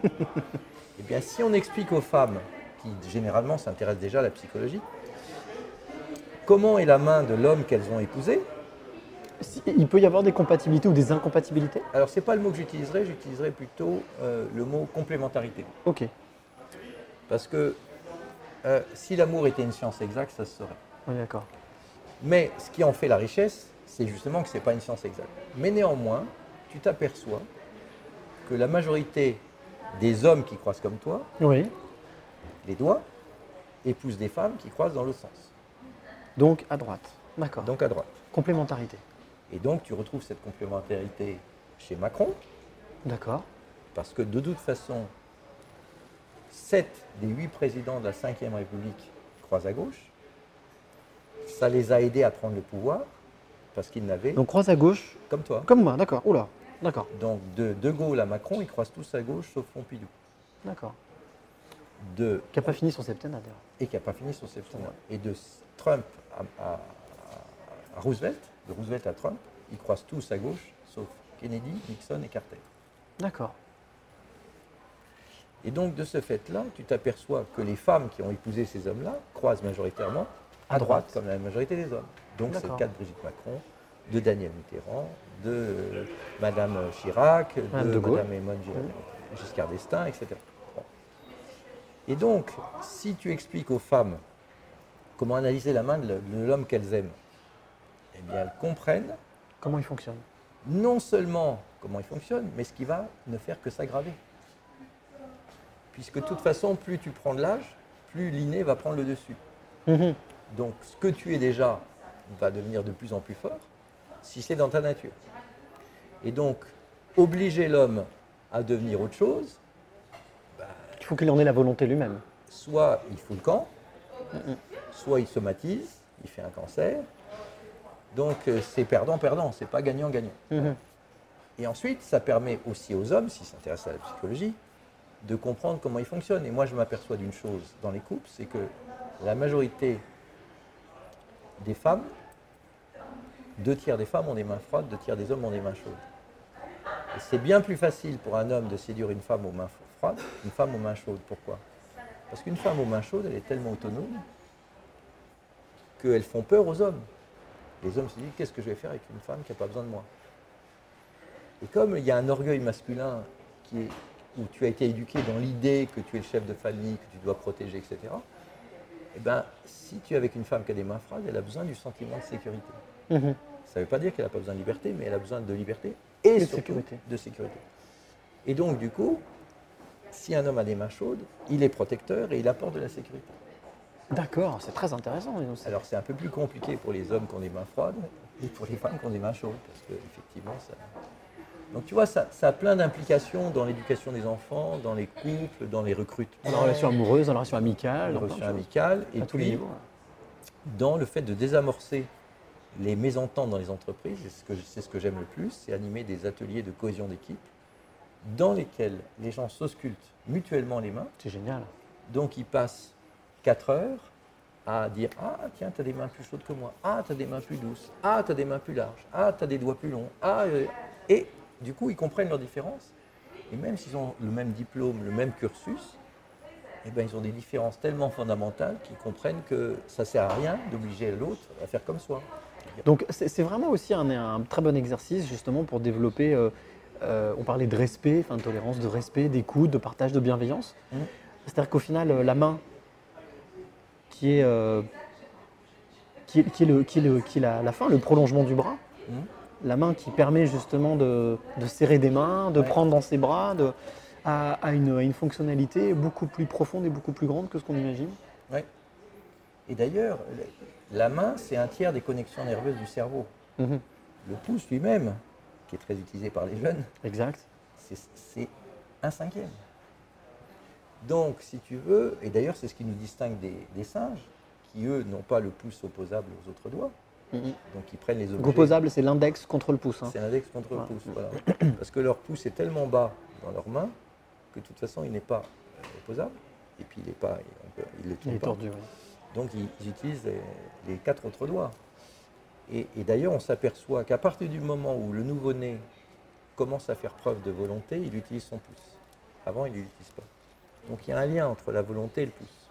Eh bien, si on explique aux femmes, qui généralement s'intéressent déjà à la psychologie, comment est la main de l'homme qu'elles ont épousé, Il peut y avoir des compatibilités ou des incompatibilités alors c'est pas le mot que j'utiliserais, j'utiliserais plutôt euh, le mot complémentarité. Ok, Parce que euh, si l'amour était une science exacte, ça se saurait. on est d'accord. Mais ce qui en fait la richesse, c'est justement que ce n'est pas une science exacte. Mais néanmoins, tu t'aperçois que la majorité des hommes qui croisent comme toi, Oui. les doigts, épousent des femmes qui croisent dans l'autre sens, Donc à droite. D'accord. donc à droite. Complémentarité. Et donc tu retrouves cette complémentarité chez Macron, D'accord. parce que de toute façon, 7 des 8 présidents de la 5e République croisent à gauche. Ça les a aidés à prendre le pouvoir, parce qu'ils n'avaient, Donc croise à gauche, comme toi. comme moi, d'accord. Oula, d'accord. Donc de De Gaulle à Macron, ils croisent tous à gauche, sauf Pompidou. D'accord. De, Qui n'a pas fini son septennat d'ailleurs. et qui n'a pas fini son septennat. Et de Trump à, Roosevelt, de Roosevelt à Trump, ils croisent tous à gauche, sauf Kennedy, Nixon et Carter. D'accord. Et donc, de ce fait-là, tu t'aperçois que les femmes qui ont épousé ces hommes-là croisent majoritairement à À droite, droite. comme la majorité des hommes. Donc, c'est le cas de Brigitte Macron, de Daniel Mitterrand, de euh, Madame Chirac, de, Madame de. Madame Giscard d'Estaing, etc. Bon. Et donc, si tu expliques aux femmes comment analyser la main de l'homme qu'elles aiment, eh bien, elles comprennent Comment il fonctionne? non seulement comment il fonctionne, mais ce qui va ne faire que s'aggraver. Puisque de toute façon, plus tu prends de l'âge, plus l'inné va prendre le dessus. Mhm. Donc ce que tu es déjà va devenir de plus en plus fort, si c'est dans ta nature. Et donc, obliger l'homme à devenir autre chose, Il faut qu'il en ait la volonté lui-même. soit il fout le camp, soit il somatise, il fait un cancer. Donc euh, c'est perdant-perdant, c'est pas gagnant-gagnant. Mhm. Et ensuite, ça permet aussi aux hommes, s'ils s'intéressent à la psychologie, de comprendre comment ils fonctionnent. Et moi, je m'aperçois d'une chose dans les couples, c'est que la majorité des femmes, deux tiers des femmes ont des mains froides, deux tiers des hommes ont des mains chaudes. Et c'est bien plus facile pour un homme de séduire une femme aux mains froides qu'une femme aux mains chaudes. Pourquoi? Parce qu'une femme aux mains chaudes, elle est tellement autonome qu'elles font peur aux hommes. Les hommes se disent qu'est-ce que je vais faire avec une femme qui n'a pas besoin de moi? Et comme il y a un orgueil masculin qui est, où tu as été éduqué dans l'idée que tu es le chef de famille, que tu dois protéger, etc., eh ben, si tu es avec une femme qui a des mains froides, elle a besoin du sentiment de sécurité. Mhm. Ça ne veut pas dire qu'elle n'a pas besoin de liberté, mais elle a besoin de liberté et, surtout sécurité. de sécurité. Et donc, du coup, si un homme a des mains chaudes, il est protecteur et il apporte de la sécurité. D'accord, c'est très intéressant. Alors, c'est un peu plus compliqué pour les hommes qui ont des mains froides et pour les femmes qui ont des mains chaudes, parce que effectivement, ça. Donc, tu vois, ça, ça a plein d'implications dans l'éducation des enfants, dans les couples, dans les recrutements, Dans la relation amoureuse, dans la relation amicale, les dans de choses. amicales, et tous les niveaux. dans le fait de désamorcer les mésententes dans les entreprises, c'est ce que j'aime le plus, c'est animer des ateliers de cohésion d'équipe dans lesquels les gens s'auscultent mutuellement les mains. C'est génial. Donc ils passent 4 heures à dire Ah, tiens, tu as des mains plus chaudes que moi. Ah, tu as des mains plus douces. Ah, tu as des mains plus larges. Ah, tu as des doigts plus longs. Ah, euh, et du coup, ils comprennent leurs différences. Et même s'ils ont le même diplôme, le même cursus, eh ben, ils ont des différences tellement fondamentales qu'ils comprennent que ça ne sert à rien d'obliger l'autre à faire comme soi. Donc c'est vraiment aussi un, un très bon exercice justement pour développer, euh, euh, on parlait de respect, enfin de tolérance, de respect, d'écoute, de partage, de bienveillance. Mhm. C'est-à-dire qu'au final, la main qui est, euh, qui est, qui est le, qui est le- qui est la, la fin, le prolongement du bras, Mhm. la main qui permet justement de, de serrer des mains, de Ouais. prendre dans ses bras, de, a, a une, une fonctionnalité beaucoup plus profonde et beaucoup plus grande que ce qu'on imagine. Ouais. Et d'ailleurs, la main, c'est un tiers des connexions nerveuses du cerveau. Mhm. Le pouce lui-même, qui est très utilisé par les jeunes, Exact. c'est un cinquième. Donc, si tu veux, et d'ailleurs c'est ce qui nous distingue des, des singes, qui eux n'ont pas le pouce opposable aux autres doigts, Mhm. donc ils prennent les objets. Opposable, c'est l'index contre le pouce. hein. C'est l'index contre le pouce, voilà. Parce que leur pouce est tellement bas dans leurs mains que de toute façon il n'est pas euh, opposable, et puis il n'est pas, peut- il le Il est pas. tordu, oui. Donc ils, ils utilisent les, les quatre autres doigts. Et, et d'ailleurs, on s'aperçoit qu'à partir du moment où le nouveau-né commence à faire preuve de volonté, il utilise son pouce. Avant, il ne l'utilise pas. Donc il y a un lien entre la volonté et le pouce.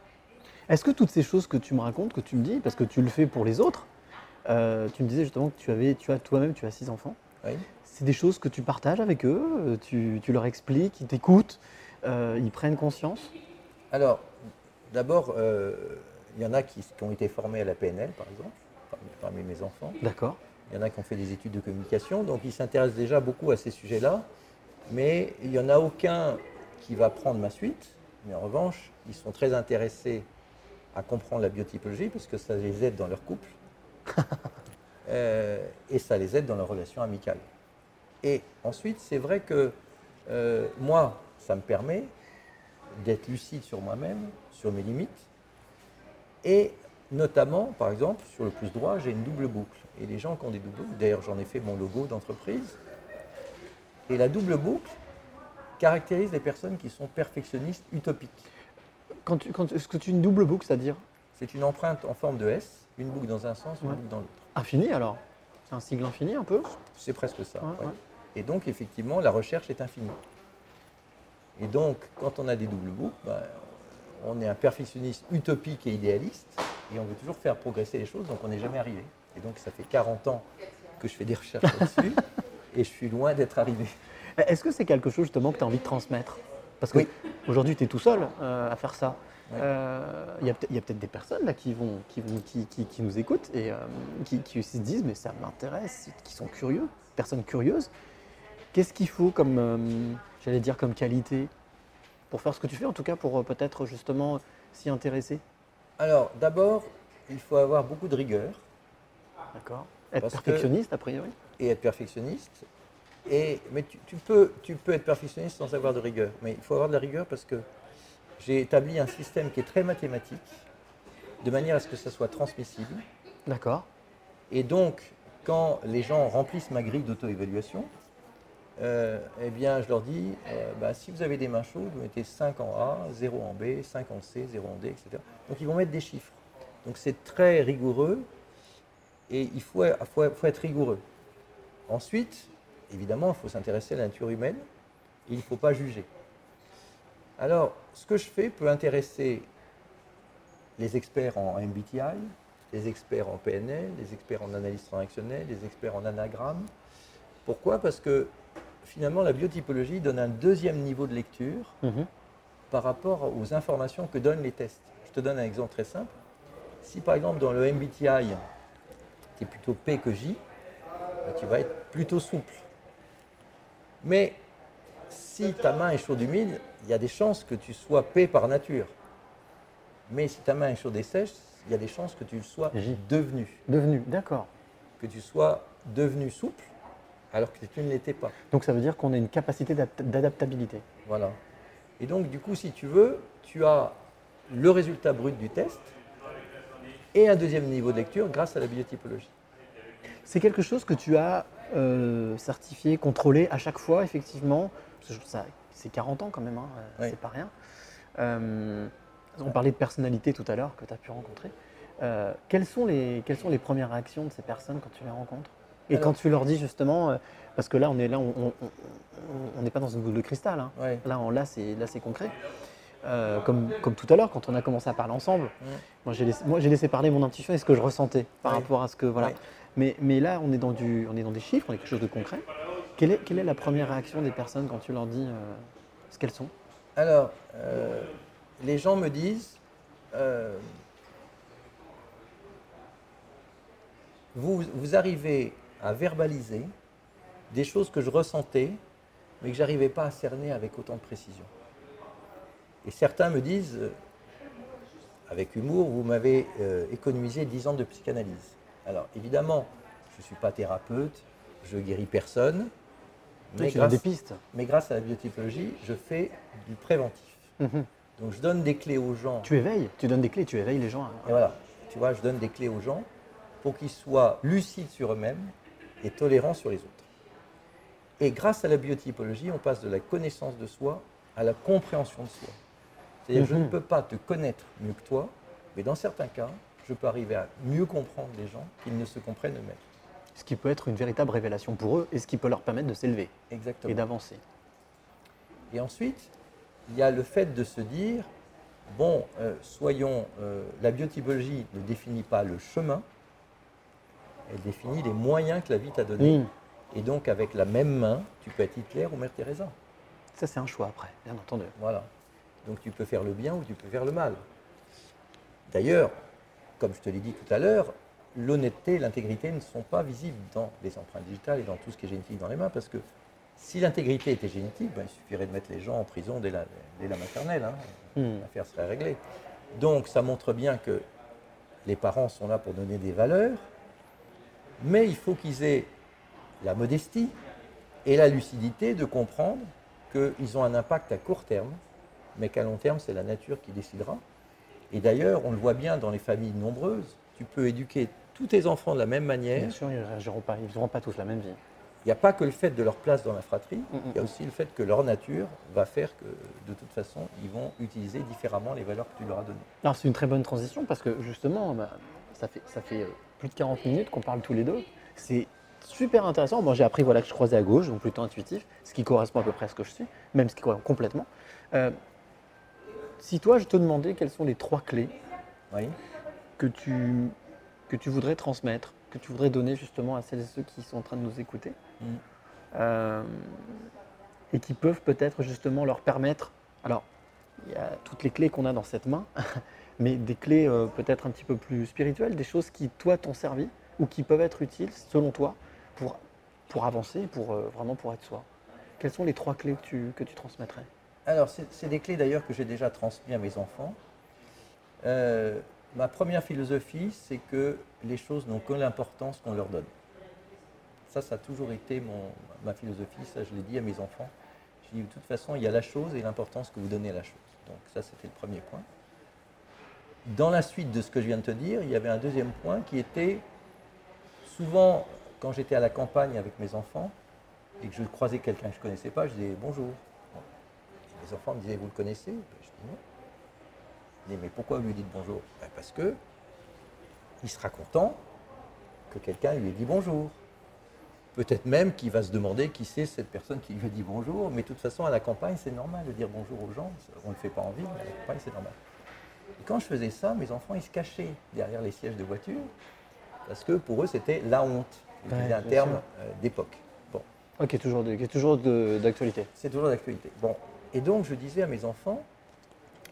Est-ce que toutes ces choses que tu me racontes, que tu me dis, parce que tu le fais pour les autres, euh, tu me disais justement que tu avais, tu as toi-même, tu as six enfants. Oui. C'est des choses que tu partages avec eux, euh, tu, tu leur expliques, ils t'écoutent, euh, ils prennent conscience? Alors, d'abord, euh, il y en a qui, qui ont été formés à la PNL, par exemple, parmi, parmi mes enfants. D'accord. Il y en a qui ont fait des études de communication, donc ils s'intéressent déjà beaucoup à ces sujets-là. Mais il n'y en a aucun qui va prendre ma suite. Mais en revanche, ils sont très intéressés à comprendre la biotypologie parce que ça les aide dans leur couple. Euh, et ça les aide dans leur relation amicale. Et ensuite, c'est vrai que euh, moi, ça me permet d'être lucide sur moi-même, sur mes limites. Et notamment, par exemple, sur le pouce droit, j'ai une double boucle. Et les gens qui ont des doubles boucles, d'ailleurs j'en ai fait mon logo d'entreprise, et la double boucle caractérise les personnes qui sont perfectionnistes utopiques. Quand tu, quand, est-ce que tu une double boucle, c'est-à-dire C'est une empreinte en forme de S, une boucle dans un sens, une Ouais. boucle dans l'autre. infini alors C'est un sigle infini un peu C'est presque ça. Ouais, ouais. ouais. Et donc, effectivement, la recherche est infinie. Et donc, quand on a des doubles boucles, ben, on est un perfectionniste utopique et idéaliste, et on veut toujours faire progresser les choses, donc on n'est jamais arrivé. Et donc, ça fait 40 ans que je fais des recherches là-dessus, et je suis loin d'être arrivé. Est-ce que c'est quelque chose justement que tu as envie de transmettre? Parce que Oui. aujourd'hui, tu es tout seul euh, à faire ça. Ouais. Euh, Il y a il peut-être des personnes là qui, vont, qui, vont, qui, qui- qui nous écoutent et euh, qui, qui se disent mais ça m'intéresse, qui sont curieux, personnes curieuses. Qu'est-ce qu'il faut comme, euh, j'allais dire, comme qualité pour faire ce que tu fais, en tout cas pour peut-être justement s'y intéresser? Alors, d'abord, il faut avoir beaucoup de rigueur D'accord Être Parce que- perfectionniste a priori et être perfectionniste. Et, mais tu, tu peux, tu peux être perfectionniste sans avoir de rigueur. Mais il faut avoir de la rigueur parce que j'ai établi un système qui est très mathématique, de manière à ce que ça soit transmissible. D'accord. Et donc, quand les gens remplissent ma grille d'auto-évaluation, euh, eh bien, je leur dis, euh, bah, si vous avez des mains chaudes, vous mettez 5 en A, 0 en B, 5 en C, 0 en D, etc. Donc, ils vont mettre des chiffres. Donc, c'est très rigoureux et il faut, faut- faut être rigoureux. Ensuite, évidemment, il faut s'intéresser à la nature humaine et il ne faut pas juger. Alors, ce que je fais peut intéresser les experts en MBTI, les experts en PNL, les experts en analyse transactionnelle, les experts en anagramme. Pourquoi? Parce que finalement, la biotypologie donne un deuxième niveau de lecture Mhm. par rapport aux informations que donnent les tests. Je te donne un exemple très simple. Si par exemple dans le MBTI, plutôt P que J, bah, tu vas être plutôt souple. Mais si ta main est chaude humide, il y a des chances que tu sois P par nature. Mais si ta main est chaude et sèche, il y a des chances que tu le sois J. devenu, Devenu, d'accord. que tu sois devenu souple alors que tu ne l'étais pas. Donc ça veut dire qu'on a une capacité d'adapt- d'adaptabilité. Voilà. Et donc, du coup, si tu veux, tu as le résultat brut du test et un deuxième niveau de lecture grâce à la biotypologie. C'est quelque chose que tu as euh, certifié, contrôlé à chaque fois, effectivement? C'est 40 ans quand même, hein, euh, Oui. c'est pas rien. Euh, on parlait de personnalité tout à l'heure que tu as pu rencontrer. Euh, quelles, sont les, quelles sont les premières réactions de ces personnes quand tu les rencontres? Et Alors- quand tu leur dis justement, parce que là on est là, on n'est pas dans une boule de cristal. hein. Ouais. Là, on- là c'est là c'est concret. Euh, comme, comme tout à l'heure, quand on a commencé à parler ensemble, moi j'ai laissé, parler mon intuition et ce que je ressentais par rapport à ce que voilà. Mais, mais là, on est, dans du, on est dans des chiffres, on est quelque chose de concret. Quelle est, quelle est la première réaction des personnes quand tu leur dis euh, ce qu'elles sont? Alors, euh, les gens me disent, vous, vous arrivez à verbaliser des choses que je ressentais, mais que j'arrivais pas à cerner avec autant de précision. Et certains me disent, euh, avec humour, vous m'avez euh, économisé 10 ans de psychanalyse. Alors, évidemment, je ne suis pas thérapeute, je guéris personne, mais donnes grâce, des pistes. mais grâce à la biotypologie, je fais du préventif. Mhm. Donc je donne des clés aux gens. Tu éveilles, tu donnes des clés, tu éveilles les gens. à- Et voilà, tu vois, je donne des clés aux gens pour qu'ils soient lucides sur eux-mêmes et tolérants sur les autres. Et grâce à la biotypologie, on passe de la connaissance de soi à la compréhension de soi. C'est-à-dire, je ne Mhm. peux pas te connaître mieux que toi, mais dans certains cas, je peux arriver à mieux comprendre les gens qu'ils ne se comprennent eux-mêmes. Ce qui peut être une véritable révélation pour eux et ce qui peut leur permettre de s'élever Exactement. et d'avancer. Et ensuite, il y a le fait de se dire, bon, euh, soyons, euh, la biotypologie ne définit pas le chemin, elle définit les moyens que la vie t'a donnés. Mm. Et donc, avec la même main, tu peux être Hitler ou Mère Teresa. Ça, c'est un choix après, bien entendu. Voilà. Donc, tu peux faire le bien ou tu peux faire le mal. D'ailleurs, comme je te l'ai dit tout à l'heure, l'honnêteté et l'intégrité ne sont pas visibles dans les empreintes digitales et dans tout ce qui est génétique dans les mains, parce que si l'intégrité était génétique, ben, il suffirait de mettre les gens en prison dès la, dès la maternelle. hein. Hmm. L'affaire serait réglée. Donc, ça montre bien que les parents sont là pour donner des valeurs, mais il faut qu'ils aient la modestie et la lucidité de comprendre qu'ils ont un impact à court terme, mais qu'à long terme, c'est la nature qui décidera. Et d'ailleurs, on le voit bien dans les familles nombreuses, tu peux éduquer tous tes enfants de la même manière. Bien sûr, ils ne réagiront pas, ils n'auront pas tous la même vie. Il n'y a pas que le fait de leur place dans la fratrie, Mm, mm, il y a aussi le fait que leur nature va faire que, de toute façon, ils vont utiliser différemment les valeurs que tu leur as données. Alors, c'est une très bonne transition parce que justement, bah, ça fait, ça fait euh, plus de 40 minutes qu'on parle tous les deux. C'est super intéressant. Moi, j'ai appris voilà, que je croisais à gauche, donc plutôt intuitif, ce qui correspond à peu près à ce que je suis, même ce qui correspond complètement. Euh, si toi, je te demandais quelles sont les trois clés Oui. que tu, que tu voudrais transmettre, que tu voudrais donner justement à celles et ceux qui sont en train de nous écouter, Mm. euh, et qui peuvent peut-être justement leur permettre, alors il y a toutes les clés qu'on a dans cette main, mais des clés euh, peut-être un petit peu plus spirituelles, des choses qui toi t'ont servi ou qui peuvent être utiles selon toi pour, pour avancer, pour euh, vraiment pour être soi. Quelles sont les trois clés que tu, que tu transmettrais? Alors, c'est des clés d'ailleurs que j'ai déjà transmises à mes enfants. Euh, ma première philosophie, c'est que les choses n'ont que l'importance qu'on leur donne. Ça, ça a toujours été mon, ma philosophie, ça je l'ai dit à mes enfants. Je dis de toute façon, il y a la chose et l'importance que vous donnez à la chose. Donc ça, c'était le premier point. Dans la suite de ce que je viens de te dire, il y avait un deuxième point qui était souvent, quand j'étais à la campagne avec mes enfants et que je croisais quelqu'un que je ne connaissais pas, je disais bonjour. Les enfants me disaient, vous le connaissez? Ben, Je dis non. Je dis, mais pourquoi vous lui dites bonjour? Ben, Parce que il sera content que quelqu'un lui ait dit bonjour. Peut-être même qu'il va se demander qui c'est cette personne qui lui a dit bonjour, mais de toute façon, à la campagne, c'est normal de dire bonjour aux gens. On ne le fait pas en ville, mais à la campagne, c'est normal. Et quand je faisais ça, mes enfants, ils se cachaient derrière les sièges de voiture, parce que pour eux, c'était la honte. C'était un terme euh, d'époque. Bon. Ok, qui est toujours d'actualité. C'est toujours d'actualité. Bon, et donc je disais à mes enfants,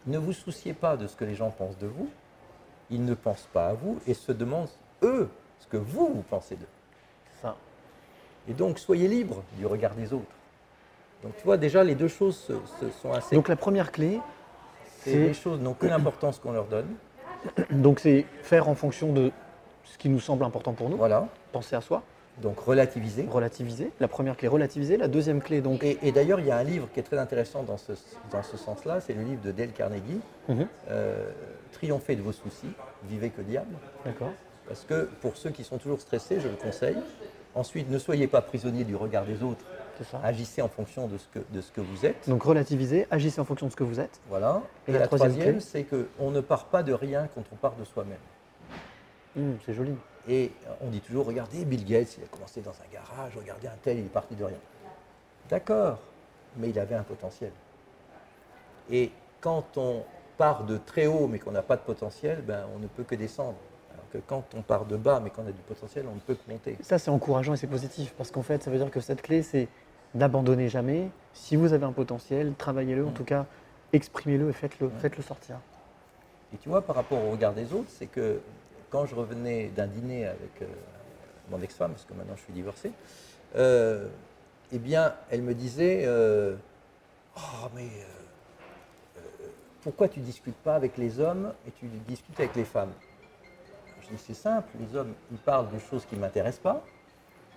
ne vous souciez pas de ce que les gens pensent de vous, ils ne pensent pas à vous et se demandent, eux, ce que vous, vous pensez d'eux. Ça. Et donc soyez libres du regard des autres. Donc tu vois, déjà, les deux choses se, se sont assez... Donc la première clé, c'est c'est- les choses n'ont que l'importance qu'on leur donne. donc c'est faire en fonction de ce qui nous semble important pour nous, Voilà. penser à soi, Donc relativiser. relativiser. La première clé, relativiser. La deuxième clé, donc, Et, et d'ailleurs, il y a un livre qui est très intéressant dans ce, dans ce sens-là, c'est le livre de Dale Carnegie, Mhm. euh, Triompher de vos soucis, vivez que diable. d'accord. Parce que pour ceux qui sont toujours stressés, je le conseille. Ensuite, ne soyez pas prisonniers du regard des autres. C'est ça. Agissez en fonction de ce que, de ce que vous êtes. Donc relativiser, agissez en fonction de ce que vous êtes. Voilà. Et Et, la la, troisième c'est qu'on ne part pas de rien quand on part de soi-même. Hum, c'est joli. Et on dit toujours, regardez, Bill Gates, il a commencé dans un garage, regardez un tel, il est parti de rien. D'accord, mais il avait un potentiel. Et quand on part de très haut mais qu'on n'a pas de potentiel, ben, on ne peut que descendre. Alors que quand on part de bas mais qu'on a du potentiel, on ne peut que monter. Ça, c'est encourageant et c'est positif parce qu'en fait, ça veut dire que cette clé, c'est n'abandonnez jamais. Si vous avez un potentiel, travaillez-le, en Mm. tout cas, exprimez-le et faites-le faites-le sortir. Et tu vois, par rapport au regard des autres, c'est que quand je revenais d'un dîner avec euh, mon ex-femme, parce que maintenant je suis divorcé, euh, eh bien, elle me disait euh, Oh, mais pourquoi tu discutes pas avec les hommes et tu discutes avec les femmes? Je dis C'est simple, les hommes, ils parlent de choses qui ne m'intéressent pas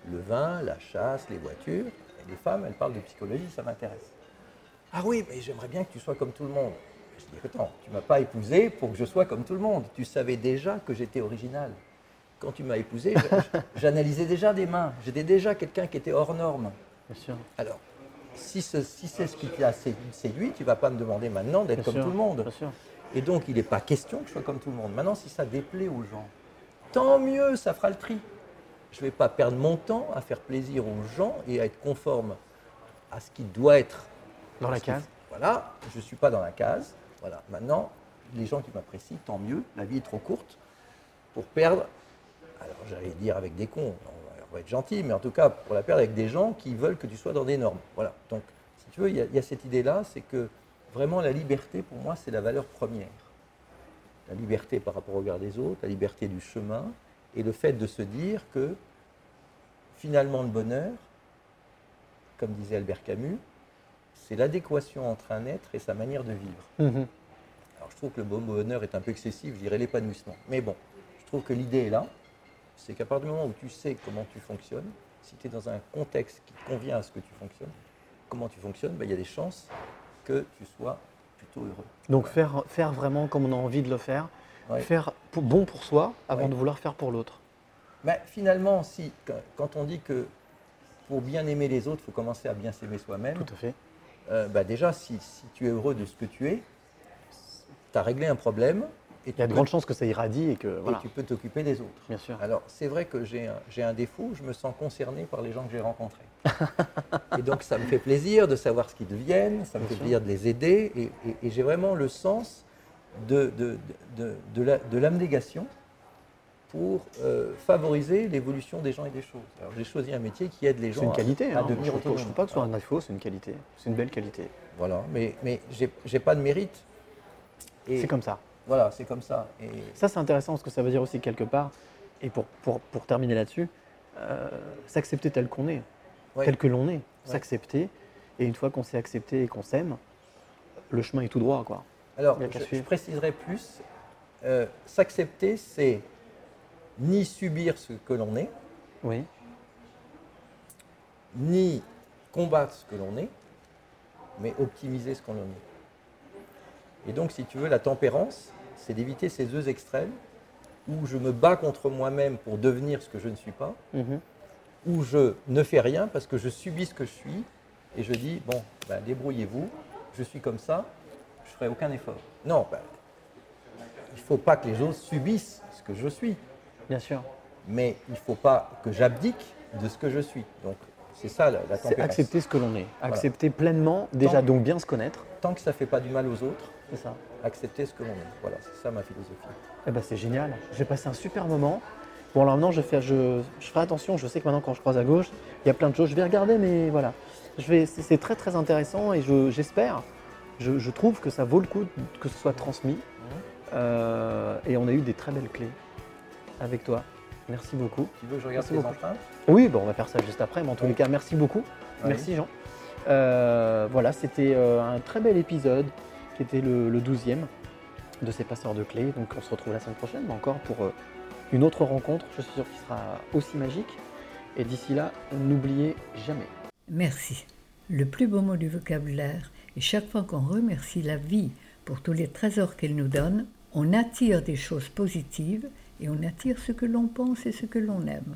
le vin, la chasse, les voitures. Et les femmes, elles parlent de psychologie, ça m'intéresse. Ah oui, mais j'aimerais bien que tu sois comme tout le monde. Je dis, attends, tu m'as pas épousé pour que je sois comme tout le monde. Tu savais déjà que j'étais original. Quand tu m'as épousé, j'analysais déjà des mains. J'étais déjà quelqu'un qui était hors norme. Bien sûr. Alors, si ce- si c'est ce qui t'a sé- séduit, tu vas pas me demander maintenant d'être comme sûr, tout le monde. Bien sûr. Et donc, il n'est pas question que je sois comme tout le monde. Maintenant, si ça déplaît aux gens, tant mieux, ça fera le tri. Je ne vais pas perdre mon temps à faire plaisir aux gens et à être conforme à ce qui doit être. Dans la case. Voilà, je ne suis pas dans la case. Voilà, maintenant, les gens qui m'apprécient, tant mieux. La vie est trop courte pour perdre. Alors, j'allais dire avec des cons, on va, être gentil, mais en tout cas, pour la perdre avec des gens qui veulent que tu sois dans des normes. Voilà. Donc, si tu veux, il y a cette idée-là, c'est que vraiment la liberté, pour moi, c'est la valeur première la liberté par rapport au regard des autres, la liberté du chemin, et le fait de se dire que finalement le bonheur, comme disait Albert Camus, c'est l'adéquation entre un être et sa manière de vivre. Mhm. Alors je trouve que le mot bonheur est un peu excessif, je dirais l'épanouissement. Mais bon, je trouve que l'idée est là, c'est qu'à partir du moment où tu sais comment tu fonctionnes, si tu es dans un contexte qui convient à ce que tu fonctionnes, comment tu fonctionnes, ben, il y a des chances que tu sois plutôt heureux. Donc faire, faire vraiment comme on a envie de le faire, Ouais. faire bon pour soi avant Ouais. de vouloir faire pour l'autre. Ben, finalement, si, quand- quand on dit que pour bien aimer les autres, il faut commencer à bien s'aimer soi-même, Tout à fait. Euh, ben déjà, si, si tu es heureux de ce que tu es, tu as réglé un problème et Il y a de grandes chances que ça irradie et que et voilà. tu peux t'occuper des autres. Bien sûr. Alors, c'est vrai que j'ai un, j'ai un défaut, je me sens concerné par les gens que j'ai rencontrés. et donc, ça me fait plaisir de savoir ce qu'ils deviennent, ça me Bien fait sûr. plaisir de les aider, et, et- et j'ai vraiment le sens de, de, de, de la- de l'abnégation pour euh, favoriser l'évolution des gens et des choses. Alors, j'ai choisi un métier qui aide les gens C'est une à- qualité. à, hein. devenir je ne trouve pas que ce soit un défaut, c'est une qualité. C'est une belle qualité. Voilà, mais, mais j'ai pas de mérite. C'est comme ça. Voilà, c'est comme ça. Et Ça, c'est intéressant parce que ça veut dire aussi quelque part, et pour, pour, pour terminer là-dessus, euh, s'accepter tel qu'on est, Ouais. tel que l'on est, s'accepter. Et une fois qu'on s'est accepté et qu'on s'aime, le chemin est tout droit. Quoi. Alors, je, je préciserai plus. euh, S'accepter, c'est ni subir ce que l'on est, Oui. ni combattre ce que l'on est, mais optimiser ce qu'on est. Et donc, si tu veux, la tempérance, c'est d'éviter ces deux extrêmes où je me bats contre moi-même pour devenir ce que je ne suis pas, Mhm. où je ne fais rien parce que je subis ce que je suis et je dis, bon, ben, débrouillez-vous, je suis comme ça, je ferai aucun effort. Non, ben, il ne faut pas que les autres subissent ce que je suis, Bien sûr. mais il ne faut pas que j'abdique de ce que je suis. Donc, c'est ça la, la C'est tempérance. accepter ce que l'on est. Voilà. Accepter pleinement, déjà, Tant- donc bien se connaître. Tant que ça ne fait pas du mal aux autres, C'est ça. accepter ce que l'on est. Voilà, c'est ça ma philosophie. Eh ben, c'est génial. J'ai passé un super moment. Bon, alors maintenant, je, vais faire, je, je ferai attention. Je sais que maintenant, quand je croise à gauche, il y a plein de choses. Je vais regarder, mais voilà. Je vais, c'est, c'est très, très intéressant et je- j'espère, je, je trouve que ça vaut le coup que ce soit transmis. Euh, et on a eu des très belles clés avec toi. Merci beaucoup. Tu veux que je regarde Merci tes empreintes? Oui, bon, on va faire ça juste après, mais en tous Oui. les cas, merci beaucoup. Oui. Merci Jean. Euh, voilà, c'était euh, un très bel épisode qui était le, le 12e de ces passeurs de clés. Donc on se retrouve la semaine prochaine, mais encore pour euh, une autre rencontre, je suis sûr qu'il sera aussi magique. Et d'ici là, n'oubliez jamais. Merci. Le plus beau mot du vocabulaire est chaque fois qu'on remercie la vie pour tous les trésors qu'elle nous donne, on attire des choses positives et on attire ce que l'on pense et ce que l'on aime.